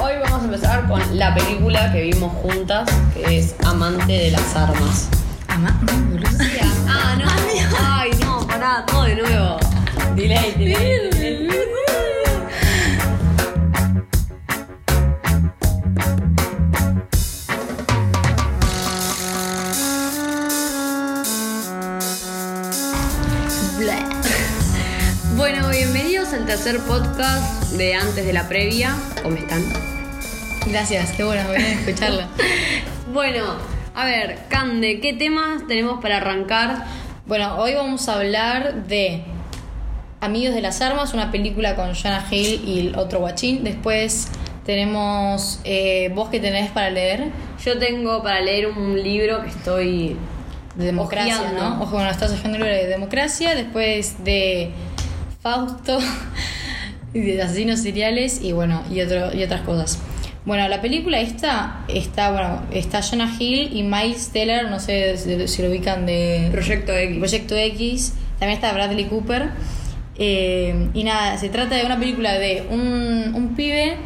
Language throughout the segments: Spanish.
Hoy vamos a empezar con la película que vimos juntas, que es Amante de las Armas. Ama, boludo. Ah, no. Ay, no, pará, todo de nuevo. Delay, delay. delay. Tercer podcast de antes de la previa. ¿Cómo están? Gracias, qué bueno, voy a escucharla. Bueno, a ver, Cande, ¿qué temas tenemos para arrancar? Bueno, hoy vamos a hablar de Amigos de las Armas, una película con Jonah Hill y el otro guachín. Después tenemos eh, Vos que tenés para leer, Yo tengo para leer un libro que estoy de democracia, Ojeando. ¿no? Ojo, bueno, estás el libro de democracia, después de Fausto, y de asesinos seriales y bueno, y, otro, y otras cosas. Bueno, la película esta está, bueno, está Jonah Hill y Miles Teller, no sé si, lo ubican de Proyecto X. Proyecto X, también está Bradley Cooper. Eh, y nada, se trata de una película de un, un pibe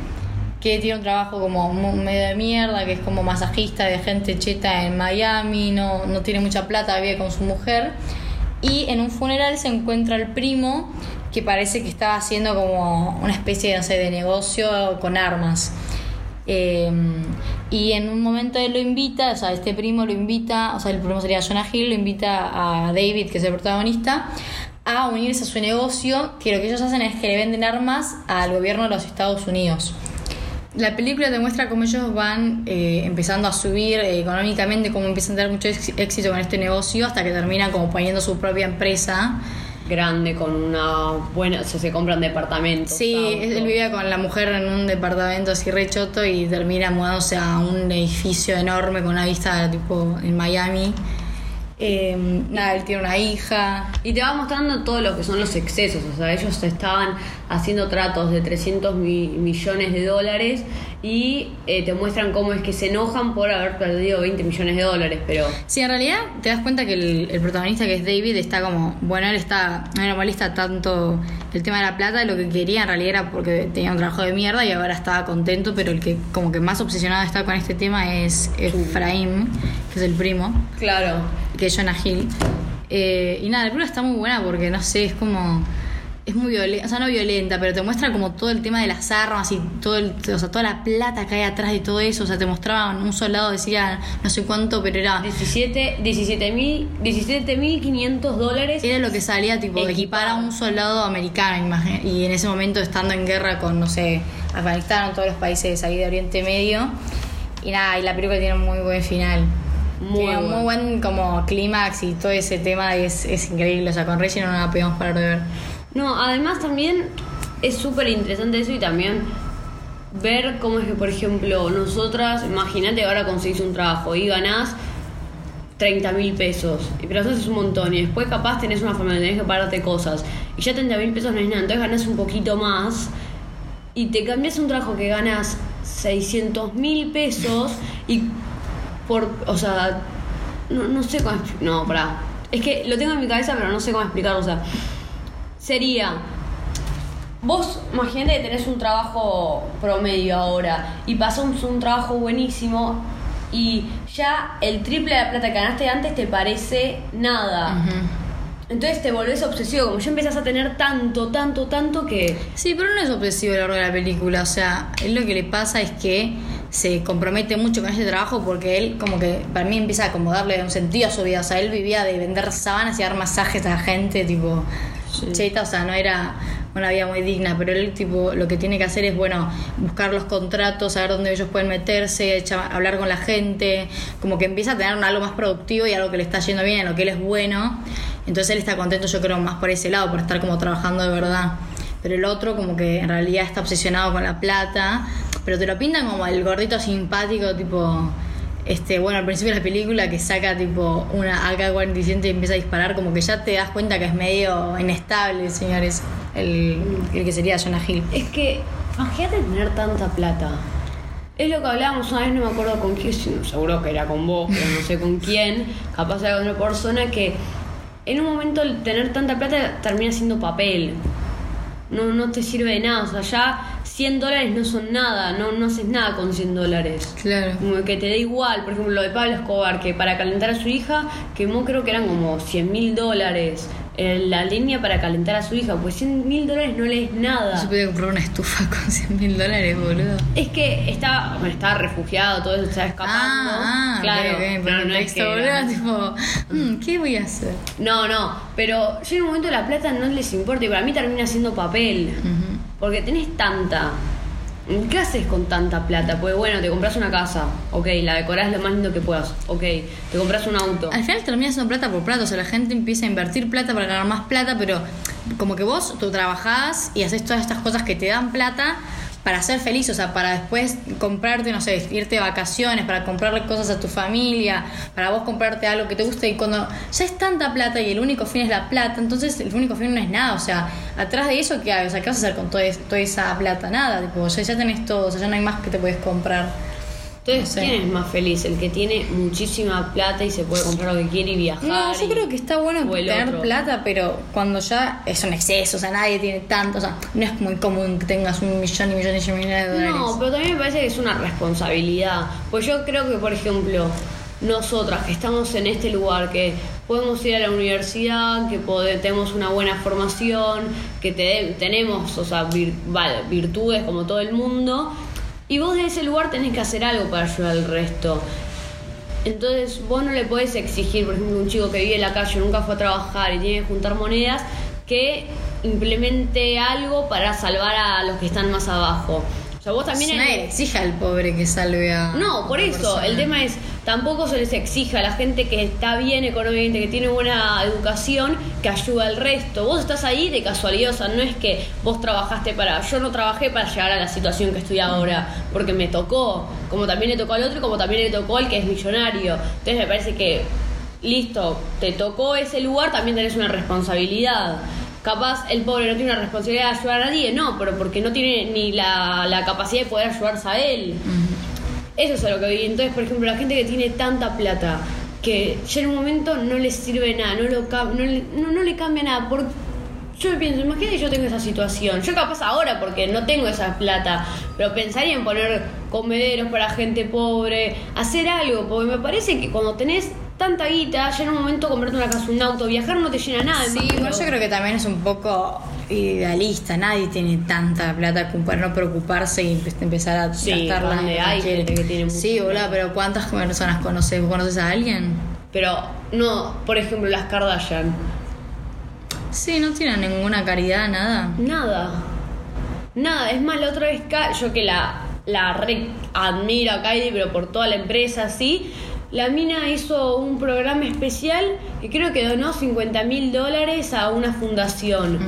que tiene un trabajo como medio de mierda, que es como masajista de gente cheta en Miami, no, no tiene mucha plata, vive con su mujer. Y en un funeral se encuentra el primo que parece que estaba haciendo como una especie de negocio con armas. Eh, y en un momento él lo invita, o sea, este primo lo invita, o sea, el primo sería Jonah Hill, lo invita a David, que es el protagonista, a unirse a su negocio, que lo que ellos hacen es que le venden armas al gobierno de los Estados Unidos. La película te muestra cómo ellos van eh, empezando a subir eh, económicamente, cómo empiezan a tener mucho éxito con este negocio, hasta que terminan como poniendo su propia empresa. Grande con una buena, o sea, se compran departamentos. Sí, autos. él vivía con la mujer en un departamento así re choto y termina mudándose a un edificio enorme con una vista tipo en Miami. Eh, nada, él tiene una hija. Y te va mostrando todo lo que son los excesos, o sea, ellos estaban haciendo tratos de 300 mi- millones de dólares y eh, te muestran cómo es que se enojan por haber perdido 20 millones de dólares, pero Sí, en realidad te das cuenta que el, el protagonista que es David está como, bueno, él está, no le molesta tanto el tema de la plata, lo que quería en realidad era porque tenía un trabajo de mierda y ahora estaba contento, pero el que como que más obsesionado está con este tema es Efraín, que es el primo. claro, que es Jonah Hill. Eh, y nada, la película está muy buena porque no sé, es como. Es muy violenta, o sea, no violenta, pero te muestra como todo el tema de las armas y todo el, o sea, toda la plata que hay atrás de todo eso. O sea, te mostraban un soldado decía no sé cuánto, pero era, 17 mil 17.500 dólares. era lo que salía, tipo, Equipado. equipar a un soldado americano, Y en ese momento estando en guerra con, no sé, Afganistán todos los países ahí de Oriente Medio. Y nada, y la película tiene un muy buen final. Muy tiene un bueno. muy buen como clímax y todo ese tema es, es increíble. O sea, con Reggie no la podemos parar de ver. No, además también es súper interesante eso y también ver cómo es que, por ejemplo, nosotras, imagínate ahora conseguís un trabajo y ganás 30 mil pesos, y pero eso es un montón, y después capaz tenés una familia, tenés que pagarte cosas, y ya 30 mil pesos no es nada, entonces ganás un poquito más, y te cambias un trabajo que ganas 600 mil pesos, y por, o sea, no, no sé cómo, no, pará, es que lo tengo en mi cabeza, pero no sé cómo explicarlo, o sea, sería Vos imagínate que tenés un trabajo promedio ahora y pasás un, un trabajo buenísimo y ya el triple de la plata que ganaste antes te parece nada. Entonces te volvés obsesivo, como ya empezás a tener tanto, tanto, tanto que... Sí, pero no es obsesivo a lo largo de la película. O sea, él lo que le pasa es que se compromete mucho con este trabajo porque él como que para mí empieza a como darle un sentido a su vida. O sea, él vivía de vender sábanas y dar masajes a la gente, tipo, cheta, o sea, no era una vida muy digna, pero él tipo lo que tiene que hacer es, bueno, buscar los contratos, saber dónde ellos pueden meterse, hablar con la gente, como que empieza a tener algo más productivo y algo que le está yendo bien, en lo que él es bueno. Entonces él está contento, yo creo, más por ese lado, por estar como trabajando de verdad. Pero el otro como que en realidad está obsesionado con la plata, pero te lo pintan como el gordito simpático, tipo, este, bueno, al principio de la película que saca tipo una AK-47 y empieza a disparar, como que ya te das cuenta que es medio inestable, señores, el, el que sería Jonah Hill. Es que, imagínate tener tanta plata. Es lo que hablábamos una vez, no me acuerdo con quién, seguro que era con vos, pero no sé con quién, capaz era con otra persona, que en un momento el tener tanta plata termina siendo papel. No, no te sirve de nada. O sea, ya 100 dólares no son nada, no, no haces nada con 100 dólares. Claro. Como que te da igual, por ejemplo, lo de Pablo Escobar, que para calentar a su hija quemó creo que eran como 100 mil dólares. eh, La línea para calentar a su hija, pues 100 mil dólares no le es nada. Yo podía comprar una estufa con 100 mil dólares, boludo. Es que estaba, bueno, estaba refugiado, todo eso estaba escapando. Ah, ah, claro, pero no es que boludo, era- tipo, mm, ¿qué voy a hacer? No, no, pero llega un momento la plata no les importa y para mí termina siendo papel. Ujú. Porque tenés tanta. ¿Qué haces con tanta plata? Pues bueno, te compras una casa, ok, la decorás lo más lindo que puedas, ok, te compras un auto. Al final termina siendo plata por plata, o sea, la gente empieza a invertir plata para ganar más plata, pero como que vos, tú trabajás y haces todas estas cosas que te dan plata para ser feliz, o sea, para después comprarte, no sé, irte de vacaciones, para comprarle cosas a tu familia, para vos comprarte algo que te guste y cuando ya es tanta plata y el único fin es la plata, entonces el único fin no es nada, o sea, atrás de eso, ¿qué hay? O sea, ¿qué vas a hacer con toda, toda esa plata? Nada, tipo, ya, ya tenés todo, o sea, ya no hay más que te puedes comprar. Entonces. ¿quién es más feliz? El que tiene muchísima plata y se puede comprar lo que quiere y viajar. No, yo y- creo que está bueno tener otro. plata, pero cuando ya es un exceso, o sea, nadie tiene tanto, o sea, no es muy común que tengas un millón y millones y millones de dólares. No, pero también me parece que es una responsabilidad. Pues yo creo que, por ejemplo, nosotras que estamos en este lugar, que podemos ir a la universidad, que pode- tenemos una buena formación, que te- tenemos, o sea, vir- vale, virtudes como todo el mundo, y vos de ese lugar tenés que hacer algo para ayudar al resto. Entonces vos no le podés exigir, por ejemplo, un chico que vive en la calle, nunca fue a trabajar y tiene que juntar monedas, que implemente algo para salvar a los que están más abajo. Sea, vos también... Nadie le al pobre que salve a. no, por eso, persona. el tema es, tampoco se les exige a la gente que está bien económicamente, que tiene buena educación, que ayuda al resto. Vos estás ahí de casualidad, o sea, no es que vos trabajaste para, yo no trabajé para llegar a la situación que estoy ahora, porque me tocó, como también le tocó al otro y como también le tocó al que es millonario. Entonces me parece que, listo, te tocó ese lugar, también tenés una responsabilidad. Capaz el pobre no tiene una responsabilidad de ayudar a nadie, no, pero porque no tiene ni la, la capacidad de poder ayudarse a él. Eso es a lo que vi. Entonces, por ejemplo, la gente que tiene tanta plata que ya en un momento no le sirve nada, no, lo, no, le, no, no le cambia nada. Por, yo pienso, imagínate yo tengo esa situación. Yo capaz ahora porque no tengo esa plata, pero pensaría en poner comederos para gente pobre, hacer algo, porque me parece que cuando tenés tanta guita, ya en un momento comprarte una casa, un auto, viajar no te llena nada. Sí, bueno, yo creo que también es un poco idealista. Nadie tiene tanta plata como para no preocuparse y empe- empezar a Sí, gastarla. hay que tiene Sí, boludo, pero ¿cuántas personas conoces? ¿Vos ¿Conoces a alguien? Pero no, por ejemplo, las Kardashian. Sí, no tienen ninguna caridad, nada. Nada. Nada. Es más, la otra vez, yo que la, la re admiro a Kylie, pero por toda la empresa, sí. La mina hizo un programa especial y creo que donó 50 mil dólares a una fundación.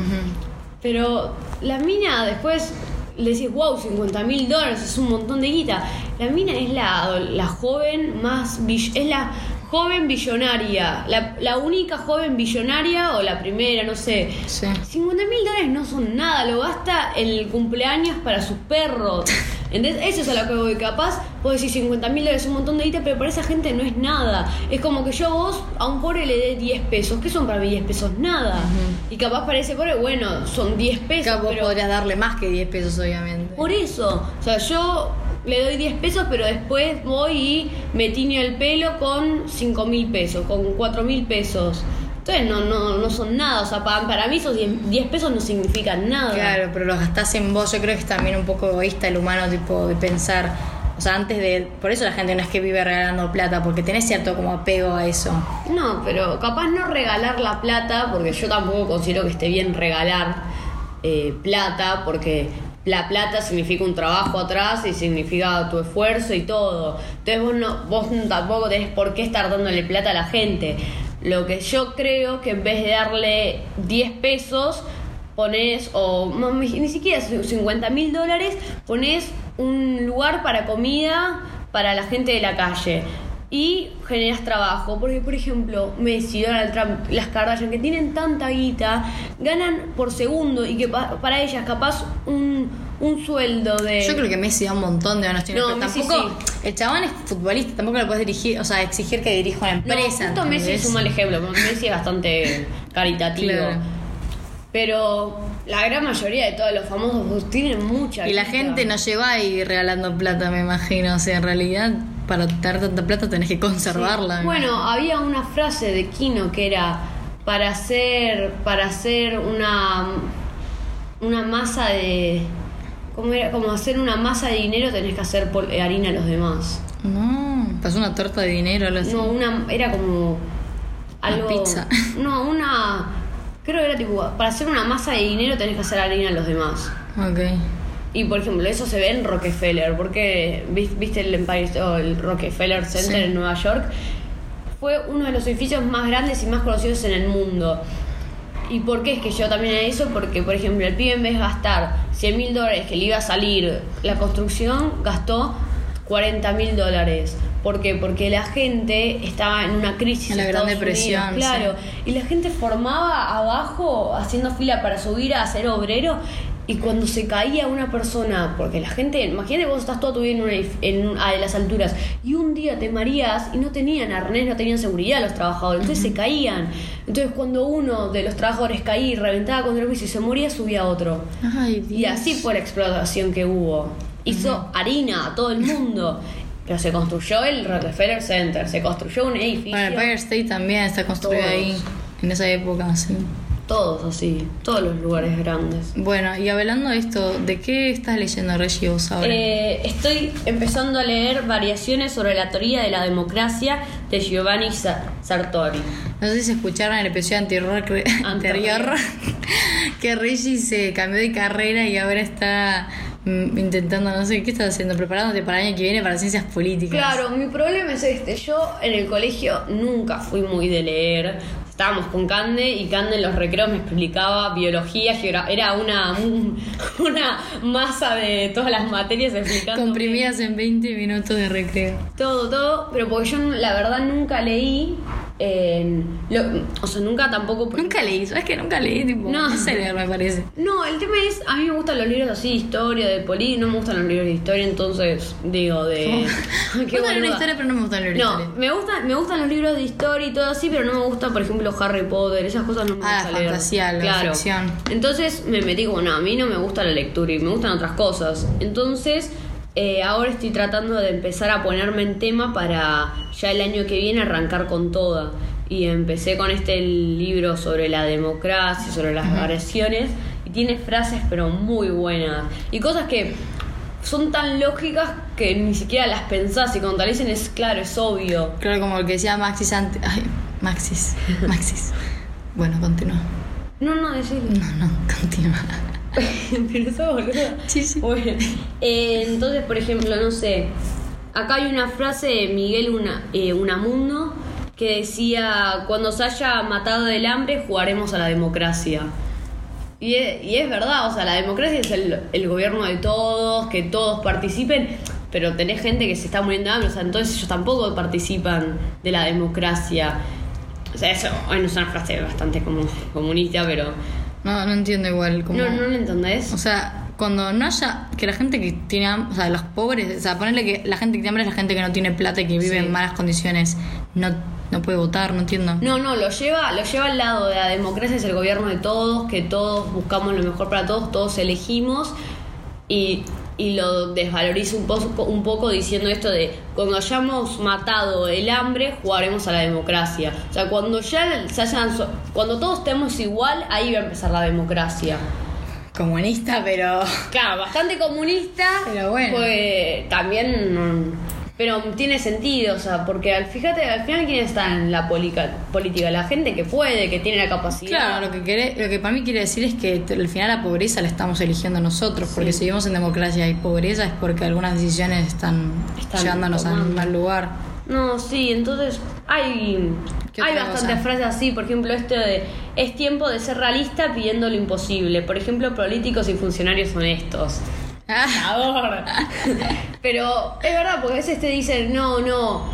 Pero la mina después le decís, wow, 50 mil dólares, es un montón de guita. La mina es la, la joven más. Es la joven billonaria. La, la única joven billonaria o la primera, no sé. Sí. 50 mil dólares no son nada, lo gasta el cumpleaños para sus perros. Entonces, eso es a lo que voy. Capaz, puedo decir 50 mil dólares es un montón de guita, pero para esa gente no es nada. Es como que yo a vos, a un pobre le dé 10 pesos. ¿Qué son para mí 10 pesos? Nada. Y capaz para ese pobre, bueno, son 10 pesos. Claro, vos pero podrías darle más que 10 pesos, obviamente. Por eso. O sea, yo le doy 10 pesos, pero después voy y me tiño el pelo con 5 mil pesos, con 4 mil pesos. Entonces no, no, no son nada. O sea, para, para mí esos 10, 10 pesos no significan nada. Claro, pero los gastás en vos. Yo creo que es también un poco egoísta el humano, tipo, de pensar. O sea, antes de. Por eso la gente no es que vive regalando plata, porque tenés cierto como apego a eso. No, pero capaz no regalar la plata, porque yo tampoco considero que esté bien regalar eh, plata, porque la plata significa un trabajo atrás y significa tu esfuerzo y todo. Entonces vos, no, vos tampoco tenés por qué estar dándole plata a la gente. Lo que yo creo que en vez de darle 10 pesos, pones, o no, ni siquiera 50 mil dólares, pones un lugar para comida para la gente de la calle y generas trabajo. Porque, por ejemplo, Messi, Donald Trump, las Kardashian, que tienen tanta guita, ganan por segundo y que pa- para ellas capaz un, un sueldo de... Yo creo que Messi da un montón de donaciones, No, pero Messi tampoco. El chabón es futbolista, tampoco le puedes dirigir, o sea, exigir que dirija una No, empresa. justo Messi es un mal ejemplo, porque Messi es bastante caritativo. Claro. Pero la gran mayoría de todos los famosos tienen mucha Y la gente no lleva ahí regalando plata, me imagino. O sea, en realidad, para tener tanta plata tenés que conservarla. Bueno, había una frase de Kino que era para hacer para hacer una una masa de ¿cómo era? Como hacer una masa de dinero tenés que hacer pol- eh, harina a los demás. No, pasó una torta de dinero o algo así. No, una era como algo pizza. No, una creo que era tipo para hacer una masa de dinero tenés que hacer harina a los demás. Ok. Y por ejemplo, eso se ve en Rockefeller, porque vis- viste el Empire o el Rockefeller Center Sí. en Nueva York, fue uno de los edificios más grandes y más conocidos en el mundo. ¿Y por qué es que yo también eso? Porque, por ejemplo, el pibe en vez de gastar 100 mil dólares que le iba a salir la construcción, gastó 40 mil dólares. ¿Por qué? Porque la gente estaba en una crisis. En la Gran Depresión, Unidos, claro. Y la gente formaba abajo, haciendo fila para subir a ser obrero. Y cuando se caía una persona, porque la gente, imagínate vos estás toda tu vida en, una en a las alturas y un día te marías y no tenían arnés, no tenían seguridad los trabajadores, entonces se caían. Entonces cuando uno de los trabajadores caía y reventaba contra el piso y se moría, subía otro. Ay, Dios. Y así fue la explotación que hubo. Hizo harina a todo el mundo. Pero se construyó el Rockefeller Center, se construyó un edificio. Bueno, el Empire State también está construido Todos. ahí, en esa época, sí. Todos así, todos los lugares grandes. Bueno, y hablando de esto, ¿de qué estás leyendo, Reggie, vos ahora? Eh, estoy empezando a leer variaciones sobre la teoría de la democracia de Giovanni Sa- Sartori. No sé si escucharon el episodio anterior, anterior que Reggie se cambió de carrera y ahora está intentando, no sé, ¿qué estás haciendo? Preparándote para el año que viene para ciencias políticas. Claro, mi problema es este. Yo en el colegio nunca fui muy de leer. Estábamos con Cande y Cande en los recreos me explicaba biología, geografía. Era una, un- una masa de todas las materias explicando. Comprimidas en 20 minutos de recreo. Todo, todo. Pero porque yo la verdad nunca leí. Lo- o sea, nunca tampoco. Nunca leí, ¿sabes que nunca leí? Tipo, No. no sé leer, me parece. No, el tema es, a mí me gustan los libros así de historia, de poli, no me gustan los libros de historia, entonces digo de... me gustan de historia, pero no me gustan los libros de No, historia. me gustan, me gustan los libros de historia y todo así, pero no me gusta, por ejemplo, Harry Potter, esas cosas no me Ah, gusta la leer. fantasía, la claro. ficción. Entonces me metí como, no, a mí no me gusta la lectura y me gustan otras cosas. Entonces, eh, ahora estoy tratando de empezar a ponerme en tema para ya el año que viene arrancar con toda. Y empecé con este libro sobre la democracia, sobre las variaciones, y tiene frases pero muy buenas. Y cosas que son tan lógicas que ni siquiera las pensás y cuando te dicen es claro, es obvio. Creo como el que decía Maxis antes. Ay, Maxis. Maxis. bueno, continúa. No, no, decilo. No, no, continúa. Pero sos boluda. Sí, sí. Bueno, eh, entonces, por ejemplo, no sé. Acá hay una frase de Miguel Una, eh, Unamundo que decía: Cuando se haya matado del hambre, jugaremos a la democracia. Y es, y es verdad, o sea, la democracia es el, el gobierno de todos, que todos participen, pero tenés gente que se está muriendo de hambre, o sea, entonces ellos tampoco participan de la democracia. O sea, eso bueno, es una frase bastante como comunista, pero. No, no entiendo igual. Como... ¿No, ¿No lo entendés? O sea, cuando no haya. Que la gente que tiene hambre. O sea, los pobres. O sea, ponerle que la gente que tiene hambre es la gente que no tiene plata y que vive Sí. en malas condiciones. No, no puede votar, no entiendo. No, no, lo lleva, lo lleva al lado de la democracia, es el gobierno de todos, que todos buscamos lo mejor para todos, todos elegimos y, y lo desvaloriza un poco, un poco diciendo esto de cuando hayamos matado el hambre, jugaremos a la democracia. O sea, cuando ya se hayan, cuando todos estemos igual, ahí va a empezar la democracia. Comunista, pero. Claro, bastante comunista, Pero bueno. pues también mm, pero tiene sentido, o sea, porque al, fíjate, al final quién está en la polica- política, la gente que puede, que tiene la capacidad. Claro, lo que, quiere, lo que para mí quiere decir es que al final la pobreza la estamos eligiendo nosotros, porque si vivimos en democracia y pobreza es porque algunas decisiones están, Están llevándonos al tomando. mal lugar. No, sí, entonces hay, ¿Qué hay bastantes frases así, por ejemplo, esto de es tiempo de ser realista pidiendo lo imposible. Por ejemplo, políticos y funcionarios honestos. Ahora. Pero es verdad, porque a veces te dicen, no, no,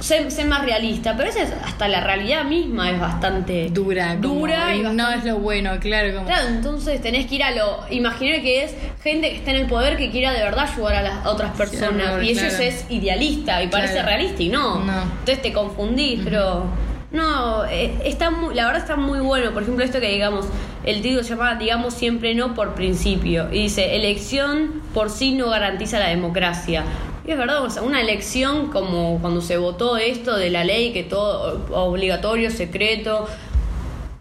sé, sé más realista, pero a veces hasta la realidad misma es bastante dura, dura y no es lo bueno, claro. Como, Claro, entonces tenés que ir a lo imaginar que es gente que está en el poder que quiera de verdad ayudar a las otras personas y ellos claro. es idealista y parece realista y no. No. Entonces te confundís, pero no, eh, está muy, la verdad está muy bueno. Por ejemplo, esto que digamos, el título se llama Digamos siempre no por principio. Y dice, elección por sí no garantiza la democracia. Y es verdad, o sea, una elección como cuando se votó esto de la ley, que todo obligatorio, secreto,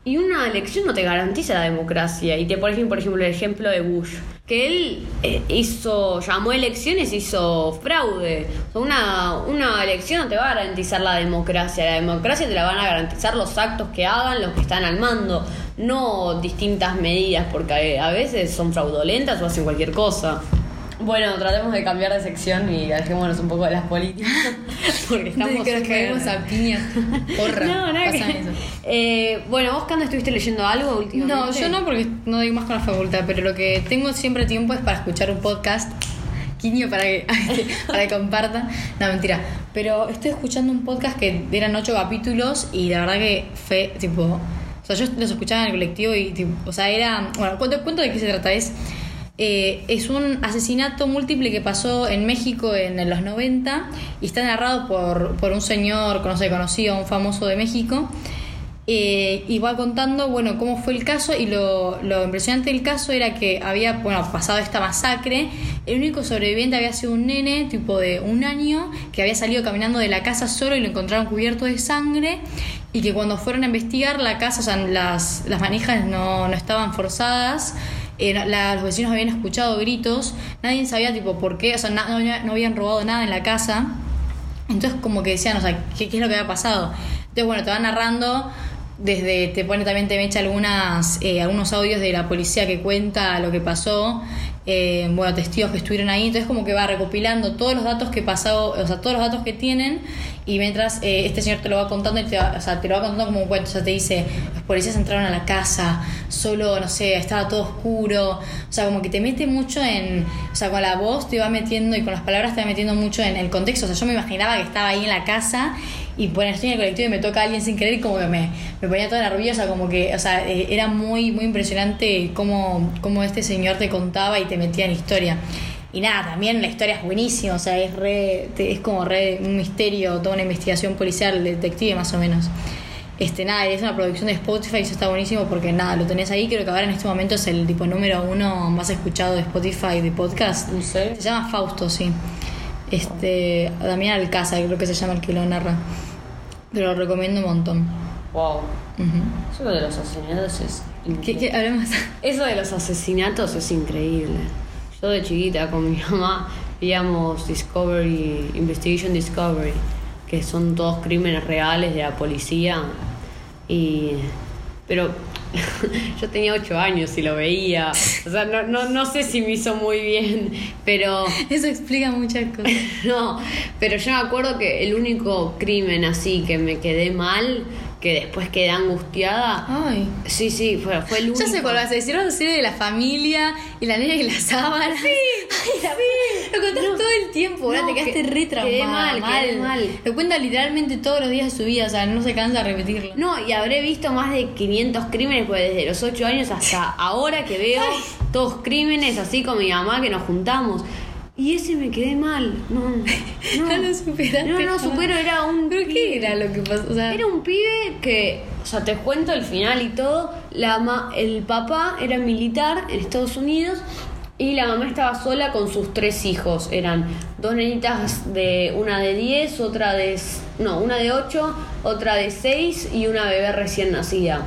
y una elección no te garantiza la democracia. Y te ponen, por ejemplo, el ejemplo de Bush, que él eh, hizo, llamó elecciones, hizo fraude. Una, una elección no te va a garantizar la democracia. La democracia te la van a garantizar los actos que hagan los que están al mando, no distintas medidas, porque a veces son fraudulentas o hacen cualquier cosa. Bueno, tratemos de cambiar de sección y alejémonos un poco de las políticas. Porque estamos. que nos caemos a piñas. Porra. No, nada pasa que- eso. Eh, bueno, ¿vos, Canda, estuviste leyendo algo últimamente? No, yo no porque no doy más con la facultad, pero lo que tengo siempre tiempo es para escuchar un podcast. Quiño para que, para que compartan. No, mentira. Pero estoy escuchando un podcast que eran ocho capítulos y la verdad que fue tipo. O sea, yo los escuchaba en el colectivo y tipo, o sea, era. Bueno, cuento, cuento de qué se trata. Es. Eh, es un asesinato múltiple que pasó en México en, los 90 y está narrado por, por un señor, no sé, conocido, un famoso de México. Eh, y va contando, bueno, cómo fue el caso y lo, lo impresionante del caso era que había, bueno, pasado esta masacre, el único sobreviviente había sido un nene, tipo de un año, que había salido caminando de la casa solo y lo encontraron cubierto de sangre y que cuando fueron a investigar la casa, o sea, las, las manijas no, no estaban forzadas. Eh, la- los vecinos habían escuchado gritos, nadie sabía tipo por qué, o sea, na- no, no habían robado nada en la casa. Entonces como que decían, o sea, ¿qué, es lo que había pasado? Entonces, bueno, te van narrando desde, te pone también, te echa algunas, eh, algunos audios de la policía que cuenta lo que pasó, eh, bueno, testigos que estuvieron ahí, entonces como que va recopilando todos los datos que pasado, o sea, todos los datos que tienen, y mientras eh, este señor te lo va contando y te va, o sea, te lo va contando como un cuento, o sea, te dice, los policías entraron a la casa, solo, no sé, estaba todo oscuro, o sea, como que te mete mucho en, o sea, con la voz te va metiendo y con las palabras te va metiendo mucho en el contexto, o sea, yo me imaginaba que estaba ahí en la casa y bueno, estoy en el colectivo y me toca a alguien sin querer y como que me, me ponía toda nerviosa, como que, o sea, eh, era muy, muy impresionante cómo, cómo este señor te contaba y te metía en historia. Y nada, también la historia es buenísima, o sea, es re, te- es como re un misterio, toda una investigación policial, detective más o menos. Este, nada, es una producción de Spotify, eso está buenísimo porque nada, lo tenés ahí, creo que ahora en este momento es el tipo número uno más escuchado de Spotify de podcast. ¿En serio? Se llama Fausto, sí. Este, Damián Alcázar, creo que se llama el que lo narra. Pero lo recomiendo un montón. Wow. Ujú. Eso de los asesinatos es ¿Qué, increíble. qué, hablemos? Eso de los asesinatos es increíble. Yo de chiquita con mi mamá veíamos Discovery, Investigation Discovery, que son todos crímenes reales de la policía. Y. Pero yo tenía ocho años y lo veía. O sea, no, no, no sé si me hizo muy bien, pero. Eso explica muchas cosas. No, pero yo me acuerdo que el único crimen así que me quedé mal, que después quedé angustiada. Ay. Sí, sí, fue, fue el único. Ya sé cuál va a serie de la familia y la nena y la sábana. Sí, Ay, la- Lo contás No. todo el tiempo. No, Te quedaste que- re quedé traumada. mal, quedé mal. Lo cuenta literalmente todos los días de su vida, o sea, no se cansa de repetirlo. No, y habré visto más de 500 crímenes, pues desde los 8 años hasta ahora que veo todos crímenes así con mi mamá que nos juntamos. Y ese me quedé mal. No, no. No lo superaste. No, no, supero, era un. ¿Pero qué era lo que pasó? O sea, Era un pibe que, o sea, te cuento el final y todo. La ma- el papá era militar en Estados Unidos y la mamá estaba sola con sus tres hijos. Eran dos nenitas de una de 10, otra de no, una de 8, otra de 6 y una bebé recién nacida.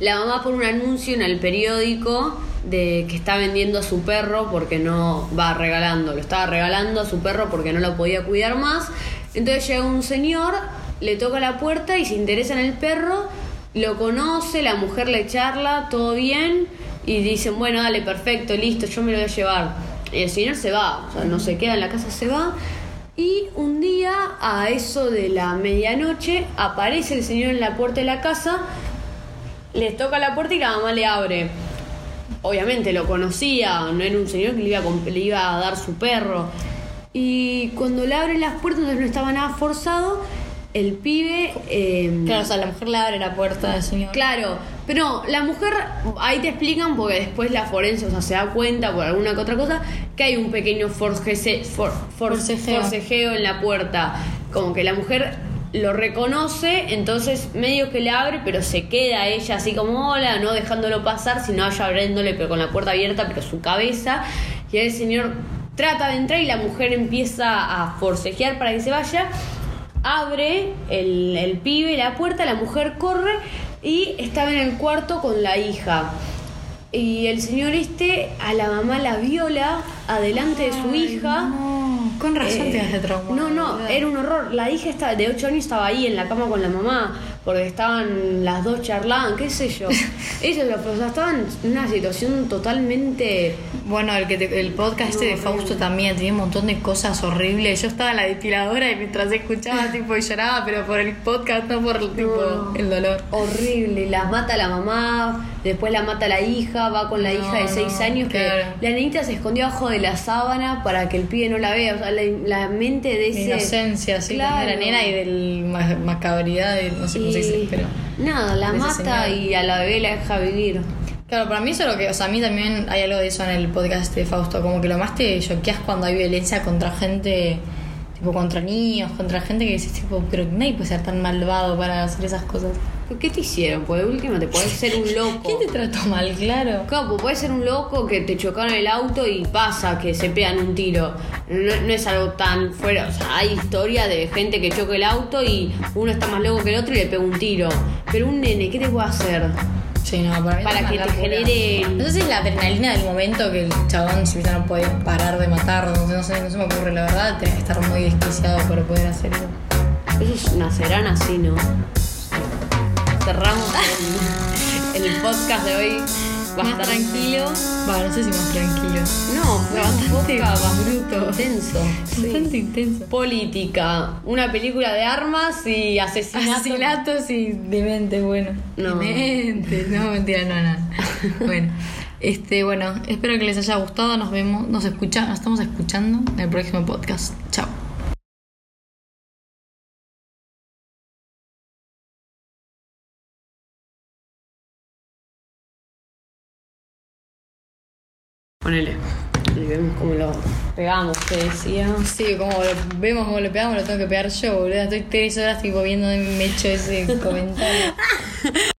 La mamá por un anuncio en el periódico de que está vendiendo a su perro porque no va regalando, lo estaba regalando a su perro porque no lo podía cuidar más. Entonces llega un señor, le toca la puerta y se interesa en el perro, lo conoce, la mujer le charla, todo bien y dicen, bueno, dale, perfecto, listo, yo me lo voy a llevar. Y el señor se va, o sea, no se queda en la casa, se va. Y un día, a eso de la medianoche, aparece el señor en la puerta de la casa les toca la puerta y la mamá le abre. Obviamente lo conocía, no era un señor que le iba a, le iba a dar su perro. Y cuando le abren las puertas, donde no estaba nada forzado, el pibe... eh, claro, o sea, la mujer le abre la puerta al señor. Claro, pero la mujer, ahí te explican, porque después la forense, o sea, se da cuenta por alguna que otra cosa, que hay un pequeño forjese- for- for- Forcejeo. forcejeo en la puerta. Como que la mujer lo reconoce, entonces medio que le abre, pero se queda ella así como hola, no dejándolo pasar, sino ella abriéndole, pero con la puerta abierta, pero su cabeza. Y el señor trata de entrar y la mujer empieza a forcejear para que se vaya. Abre el, el pibe la puerta, la mujer corre y estaba en el cuarto con la hija. Y el señor este a la mamá la viola adelante de su hija. No, con razón Eh, te hace trauma. No, no, era un horror. La hija estaba, de 8 años estaba ahí en la cama con la mamá, porque estaban las dos charlando, qué sé yo. Ellos sea, estaban en una situación totalmente... Bueno, el, que te- el podcast este de Fausto también tenía un montón de cosas horribles. Yo estaba en la depiladora y mientras escuchaba, tipo, y lloraba, pero por el podcast, no por tipo, el dolor. Horrible, la mata la mamá, después la mata la hija, va con la hija de 6 no, años claro. que la nenita se escondió abajo de la sábana para que el pibe no la vea, o sea, la, la mente de De ese... inocencia, sí, Claro. de la nena y del ma- macabridad, de, no sé cómo se dice, Y pero. Nada, la mata y a la bebé la deja vivir. Claro, para mí eso es lo que, o sea, a mí también hay algo de eso en el podcast de Fausto, como que lo más te choqueas cuando hay violencia contra gente, tipo contra niños, contra gente que decís, tipo, pero nadie puede ser tan malvado para hacer esas cosas. ¿Pero ¿Qué te hicieron? Pues de última te puedes ser un loco. ¿Quién te trató mal? Claro. Pues puede ser un loco que te chocaron el auto y pasa que se pegan un tiro. No, no es algo tan fuera. O sea, hay historia de gente que choca el auto y uno está más loco que el otro y le pega un tiro. Pero un nene, ¿qué te puede hacer? Sí, no, para mí Para que te genere- No sé si es la adrenalina del momento que el chabón si no podía parar de matar, no sé, no sé, no se me ocurre, la verdad, tenés que estar muy desquiciado para poder hacer eso. Ellos nacerán así, ¿no? Cerramos el, el podcast de hoy. Más tranquilo. Va, no sé si más tranquilo. No, fue Bastante bruto. Intenso. Bastante intenso. Política. Una película de armas y asesinatos. Asesinatos y demente, bueno. No. Demente, no, mentira, no, nada. Bueno, este, bueno, espero que les haya gustado. Nos vemos, nos escucha, nos estamos escuchando en el próximo podcast. Chao. Pegamos, te decía. Sí, como lo vemos como lo pegamos, lo tengo que pegar yo, boludo. Estoy tres horas tipo viendo de mecho ese comentario.